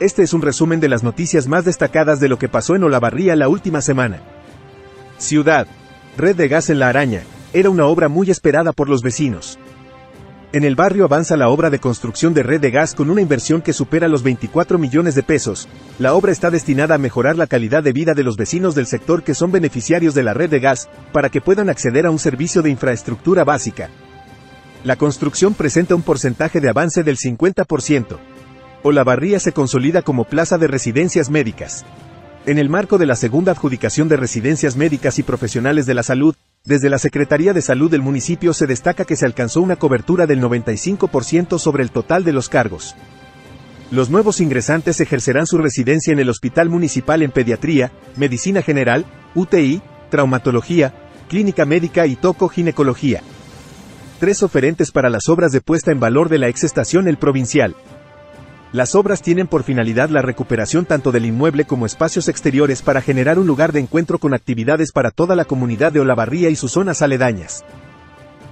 Este es un resumen de las noticias más destacadas de lo que pasó en Olavarría la última semana. Ciudad. Red de gas en la araña. Era una obra muy esperada por los vecinos. En el barrio avanza la obra de construcción de red de gas con una inversión que supera los 24 millones de pesos. La obra está destinada a mejorar la calidad de vida de los vecinos del sector que son beneficiarios de la red de gas, para que puedan acceder a un servicio de infraestructura básica. La construcción presenta un porcentaje de avance del 50%. Olavarría se consolida como plaza de residencias médicas. En el marco de la segunda adjudicación de residencias médicas y profesionales de la salud, desde la Secretaría de Salud del municipio se destaca que se alcanzó una cobertura del 95% sobre el total de los cargos. Los nuevos ingresantes ejercerán su residencia en el Hospital Municipal en Pediatría, Medicina General, UTI, Traumatología, Clínica Médica y Toco-Ginecología. Tres oferentes para las obras de puesta en valor de la exestación El Provincial. Las obras tienen por finalidad la recuperación tanto del inmueble como espacios exteriores para generar un lugar de encuentro con actividades para toda la comunidad de Olavarría y sus zonas aledañas.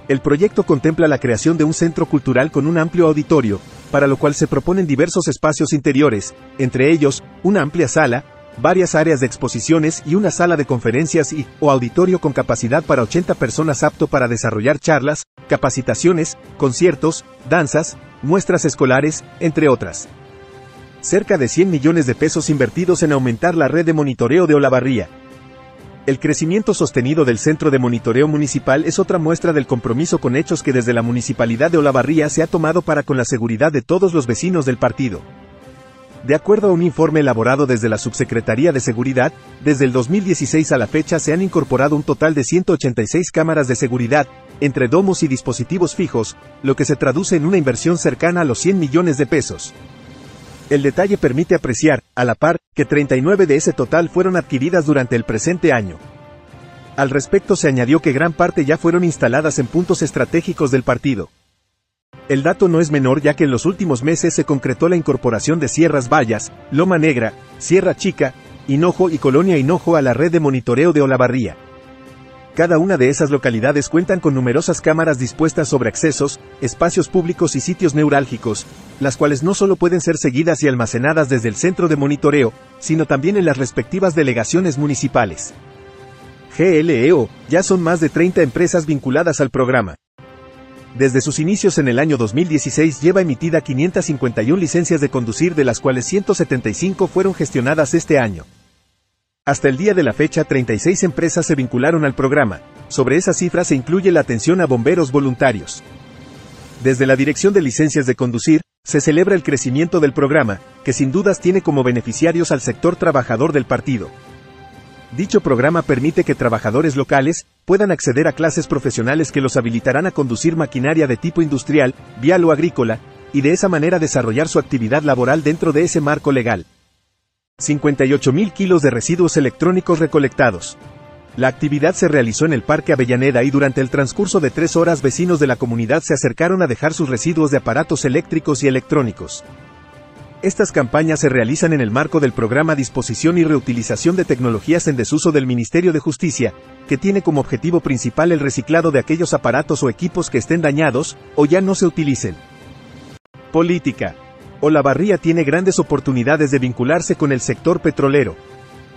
El proyecto contempla la creación de un centro cultural con un amplio auditorio, para lo cual se proponen diversos espacios interiores, entre ellos, una amplia sala, varias áreas de exposiciones y una sala de conferencias y o auditorio con capacidad para 80 personas apto para desarrollar charlas, capacitaciones, conciertos, danzas, muestras escolares, entre otras. Cerca de 100 millones de pesos invertidos en aumentar la red de monitoreo de Olavarría. El crecimiento sostenido del Centro de Monitoreo Municipal es otra muestra del compromiso con hechos que desde la Municipalidad de Olavarría se ha tomado para con la seguridad de todos los vecinos del partido. De acuerdo a un informe elaborado desde la Subsecretaría de Seguridad, desde el 2016 a la fecha se han incorporado un total de 186 cámaras de seguridad, entre domos y dispositivos fijos, lo que se traduce en una inversión cercana a los 100 millones de pesos. El detalle permite apreciar, a la par, que 39 de ese total fueron adquiridas durante el presente año. Al respecto se añadió que gran parte ya fueron instaladas en puntos estratégicos del partido. El dato no es menor ya que en los últimos meses se concretó la incorporación de Sierras Vallas, Loma Negra, Sierra Chica, Hinojo y Colonia Hinojo a la red de monitoreo de Olavarría. Cada una de esas localidades cuentan con numerosas cámaras dispuestas sobre accesos, espacios públicos y sitios neurálgicos, las cuales no solo pueden ser seguidas y almacenadas desde el centro de monitoreo, sino también en las respectivas delegaciones municipales. GLEO, ya son más de 30 empresas vinculadas al programa. Desde sus inicios en el año 2016 lleva emitida 551 licencias de conducir de las cuales 175 fueron gestionadas este año. Hasta el día de la fecha 36 empresas se vincularon al programa, sobre esa cifra se incluye la atención a bomberos voluntarios. Desde la Dirección de Licencias de Conducir, se celebra el crecimiento del programa, que sin dudas tiene como beneficiarios al sector trabajador del partido. Dicho programa permite que trabajadores locales puedan acceder a clases profesionales que los habilitarán a conducir maquinaria de tipo industrial, vial o agrícola, y de esa manera desarrollar su actividad laboral dentro de ese marco legal. 58.000 kilos de residuos electrónicos recolectados. La actividad se realizó en el Parque Avellaneda y durante el transcurso de tres horas vecinos de la comunidad se acercaron a dejar sus residuos de aparatos eléctricos y electrónicos. Estas campañas se realizan en el marco del programa Disposición y Reutilización de Tecnologías en Desuso del Ministerio de Justicia, que tiene como objetivo principal el reciclado de aquellos aparatos o equipos que estén dañados o ya no se utilicen. Política. Olavarría tiene grandes oportunidades de vincularse con el sector petrolero.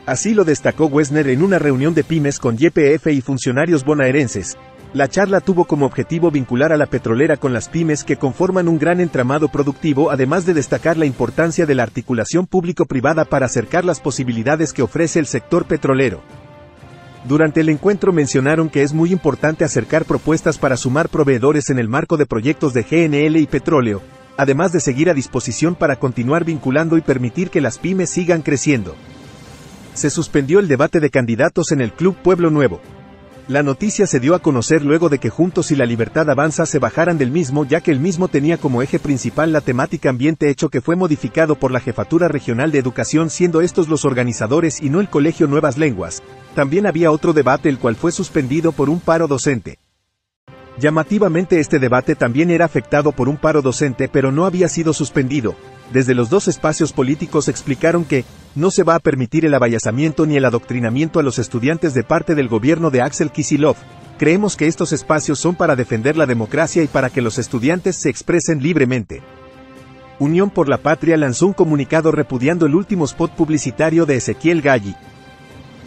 Así lo destacó Wesner en una reunión de pymes con YPF y funcionarios bonaerenses, la charla tuvo como objetivo vincular a la petrolera con las pymes que conforman un gran entramado productivo además de destacar la importancia de la articulación público-privada para acercar las posibilidades que ofrece el sector petrolero. Durante el encuentro mencionaron que es muy importante acercar propuestas para sumar proveedores en el marco de proyectos de GNL y petróleo, además de seguir a disposición para continuar vinculando y permitir que las pymes sigan creciendo. Se suspendió el debate de candidatos en el Club Pueblo Nuevo. La noticia se dio a conocer luego de que Juntos y la Libertad Avanza se bajaran del mismo ya que el mismo tenía como eje principal la temática ambiente hecho que fue modificado por la Jefatura Regional de Educación siendo estos los organizadores y no el Colegio Nuevas Lenguas. También había otro debate el cual fue suspendido por un paro docente. Llamativamente este debate también era afectado por un paro docente pero no había sido suspendido. Desde los dos espacios políticos explicaron que, no se va a permitir el abayazamiento ni el adoctrinamiento a los estudiantes de parte del gobierno de Axel Kisilov. Creemos que estos espacios son para defender la democracia y para que los estudiantes se expresen libremente. Unión por la Patria lanzó un comunicado repudiando el último spot publicitario de Ezequiel Galli.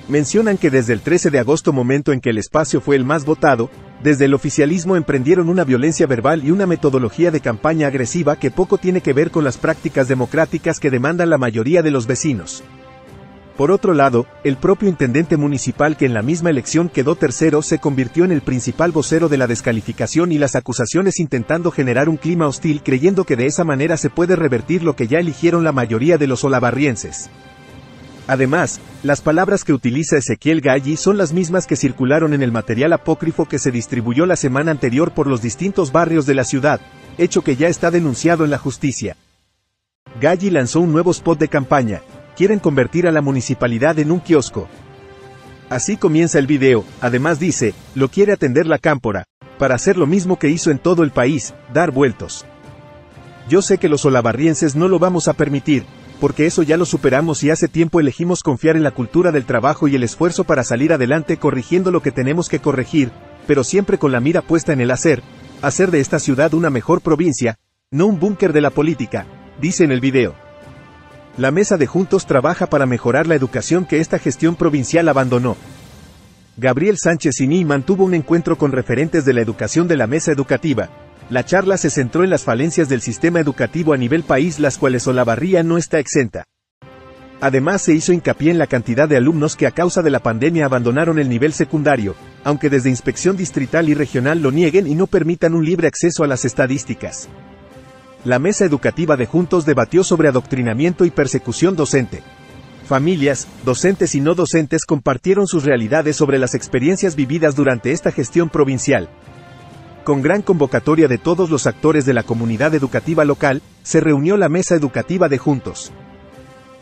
Mencionan que desde el 13 de agosto, momento en que el espacio fue el más votado, desde el oficialismo emprendieron una violencia verbal y una metodología de campaña agresiva que poco tiene que ver con las prácticas democráticas que demandan la mayoría de los vecinos. Por otro lado, el propio intendente municipal que en la misma elección quedó tercero se convirtió en el principal vocero de la descalificación y las acusaciones intentando generar un clima hostil creyendo que de esa manera se puede revertir lo que ya eligieron la mayoría de los olavarrienses. Además, las palabras que utiliza Ezequiel Galli son las mismas que circularon en el material apócrifo que se distribuyó la semana anterior por los distintos barrios de la ciudad, hecho que ya está denunciado en la justicia. Galli lanzó un nuevo spot de campaña, quieren convertir a la municipalidad en un kiosco. Así comienza el video, además dice, lo quiere atender la cámpora, para hacer lo mismo que hizo en todo el país, dar vueltos. Yo sé que los olavarrienses no lo vamos a permitir, porque eso ya lo superamos y hace tiempo elegimos confiar en la cultura del trabajo y el esfuerzo para salir adelante corrigiendo lo que tenemos que corregir, pero siempre con la mira puesta en el hacer, hacer de esta ciudad una mejor provincia, no un búnker de la política, dice en el video. La mesa de Juntos trabaja para mejorar la educación que esta gestión provincial abandonó. Gabriel Sánchez Iní mantuvo un encuentro con referentes de la educación de la mesa educativa. La charla se centró en las falencias del sistema educativo a nivel país, las cuales Olavarría no está exenta. Además se hizo hincapié en la cantidad de alumnos que a causa de la pandemia abandonaron el nivel secundario, aunque desde inspección distrital y regional lo nieguen y no permitan un libre acceso a las estadísticas la mesa educativa de Juntos debatió sobre adoctrinamiento y persecución docente. Familias, docentes y no docentes compartieron sus realidades sobre las experiencias vividas durante esta gestión provincial. Con gran convocatoria de todos los actores de la comunidad educativa local, se reunió la mesa educativa de Juntos.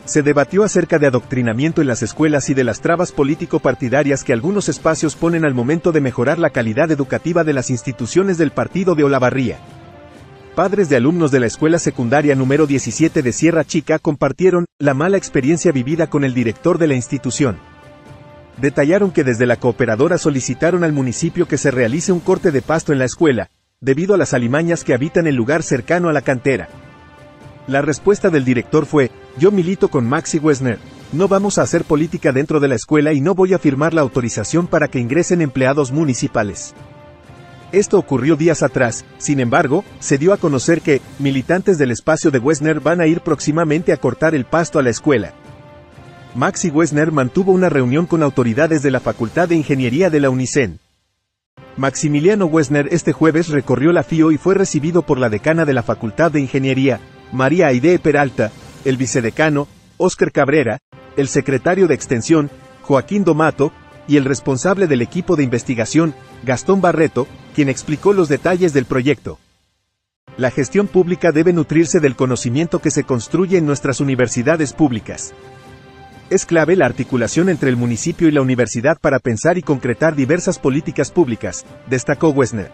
Se debatió acerca de adoctrinamiento en las escuelas y de las trabas político-partidarias que algunos espacios ponen al momento de mejorar la calidad educativa de las instituciones del partido de Olavarría. Padres de alumnos de la escuela secundaria número 17 de Sierra Chica compartieron la mala experiencia vivida con el director de la institución. Detallaron que desde la cooperadora solicitaron al municipio que se realice un corte de pasto en la escuela, debido a las alimañas que habitan el lugar cercano a la cantera. La respuesta del director fue, yo milito con Maxi Wesner, no vamos a hacer política dentro de la escuela y no voy a firmar la autorización para que ingresen empleados municipales. Esto ocurrió días atrás, sin embargo, se dio a conocer que, militantes del espacio de Wesner van a ir próximamente a cortar el pasto a la escuela. Maxi Wesner mantuvo una reunión con autoridades de la Facultad de Ingeniería de la UNICEN. Maximiliano Wesner este jueves recorrió la FIO y fue recibido por la decana de la Facultad de Ingeniería, María Aide Peralta, el vicedecano, Óscar Cabrera, el secretario de Extensión, Joaquín Domato, y el responsable del equipo de investigación, Gastón Barreto, quien explicó los detalles del proyecto. La gestión pública debe nutrirse del conocimiento que se construye en nuestras universidades públicas. Es clave la articulación entre el municipio y la universidad para pensar y concretar diversas políticas públicas, destacó Wesner.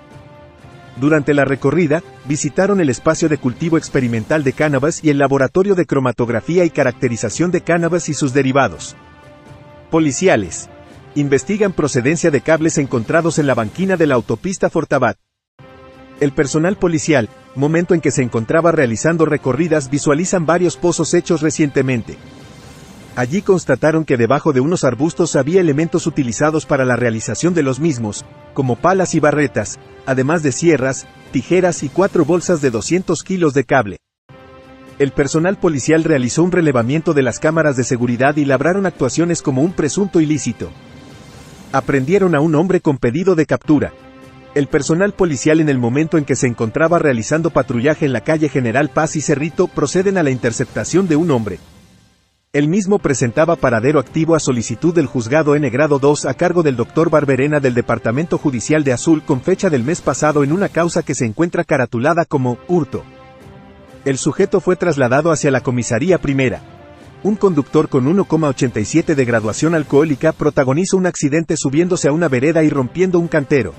Durante la recorrida, visitaron el espacio de cultivo experimental de cannabis y el laboratorio de cromatografía y caracterización de cannabis y sus derivados. Policiales investigan procedencia de cables encontrados en la banquina de la autopista Fortabat. El personal policial, momento en que se encontraba realizando recorridas, visualizan varios pozos hechos recientemente. Allí constataron que debajo de unos arbustos había elementos utilizados para la realización de los mismos, como palas y barretas, además de sierras, tijeras y cuatro bolsas de 200 kilos de cable. El personal policial realizó un relevamiento de las cámaras de seguridad y labraron actuaciones como un presunto ilícito aprendieron a un hombre con pedido de captura. El personal policial en el momento en que se encontraba realizando patrullaje en la calle General Paz y Cerrito proceden a la interceptación de un hombre. El mismo presentaba paradero activo a solicitud del juzgado N grado 2 a cargo del doctor Barberena del Departamento Judicial de Azul con fecha del mes pasado en una causa que se encuentra caratulada como hurto. El sujeto fue trasladado hacia la comisaría primera un conductor con 1,87 de graduación alcohólica protagoniza un accidente subiéndose a una vereda y rompiendo un cantero.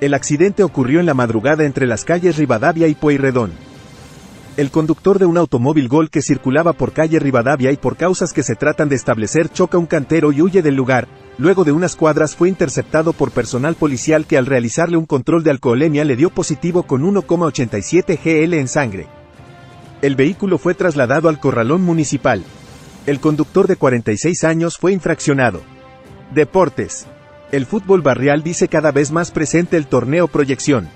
El accidente ocurrió en la madrugada entre las calles Rivadavia y Pueyrredón. El conductor de un automóvil Gol que circulaba por calle Rivadavia y por causas que se tratan de establecer choca un cantero y huye del lugar, luego de unas cuadras fue interceptado por personal policial que al realizarle un control de alcoholemia le dio positivo con 1,87 GL en sangre. El vehículo fue trasladado al corralón municipal. El conductor de 46 años fue infraccionado. Deportes. El fútbol barrial dice cada vez más presente el torneo Proyección.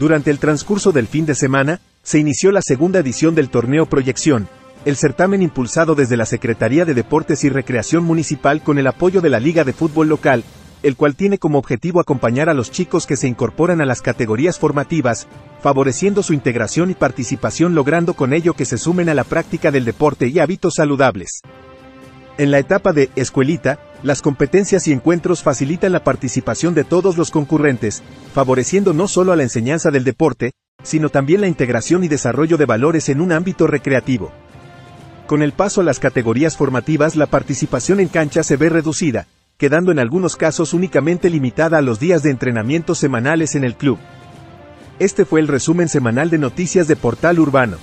Durante el transcurso del fin de semana, se inició la segunda edición del torneo Proyección, el certamen impulsado desde la Secretaría de Deportes y Recreación Municipal con el apoyo de la Liga de Fútbol Local, el cual tiene como objetivo acompañar a los chicos que se incorporan a las categorías formativas, favoreciendo su integración y participación logrando con ello que se sumen a la práctica del deporte y hábitos saludables. En la etapa de escuelita, las competencias y encuentros facilitan la participación de todos los concurrentes, favoreciendo no solo a la enseñanza del deporte, sino también la integración y desarrollo de valores en un ámbito recreativo. Con el paso a las categorías formativas la participación en cancha se ve reducida, quedando en algunos casos únicamente limitada a los días de entrenamiento semanales en el club. Este fue el resumen semanal de noticias de Portal Urbano.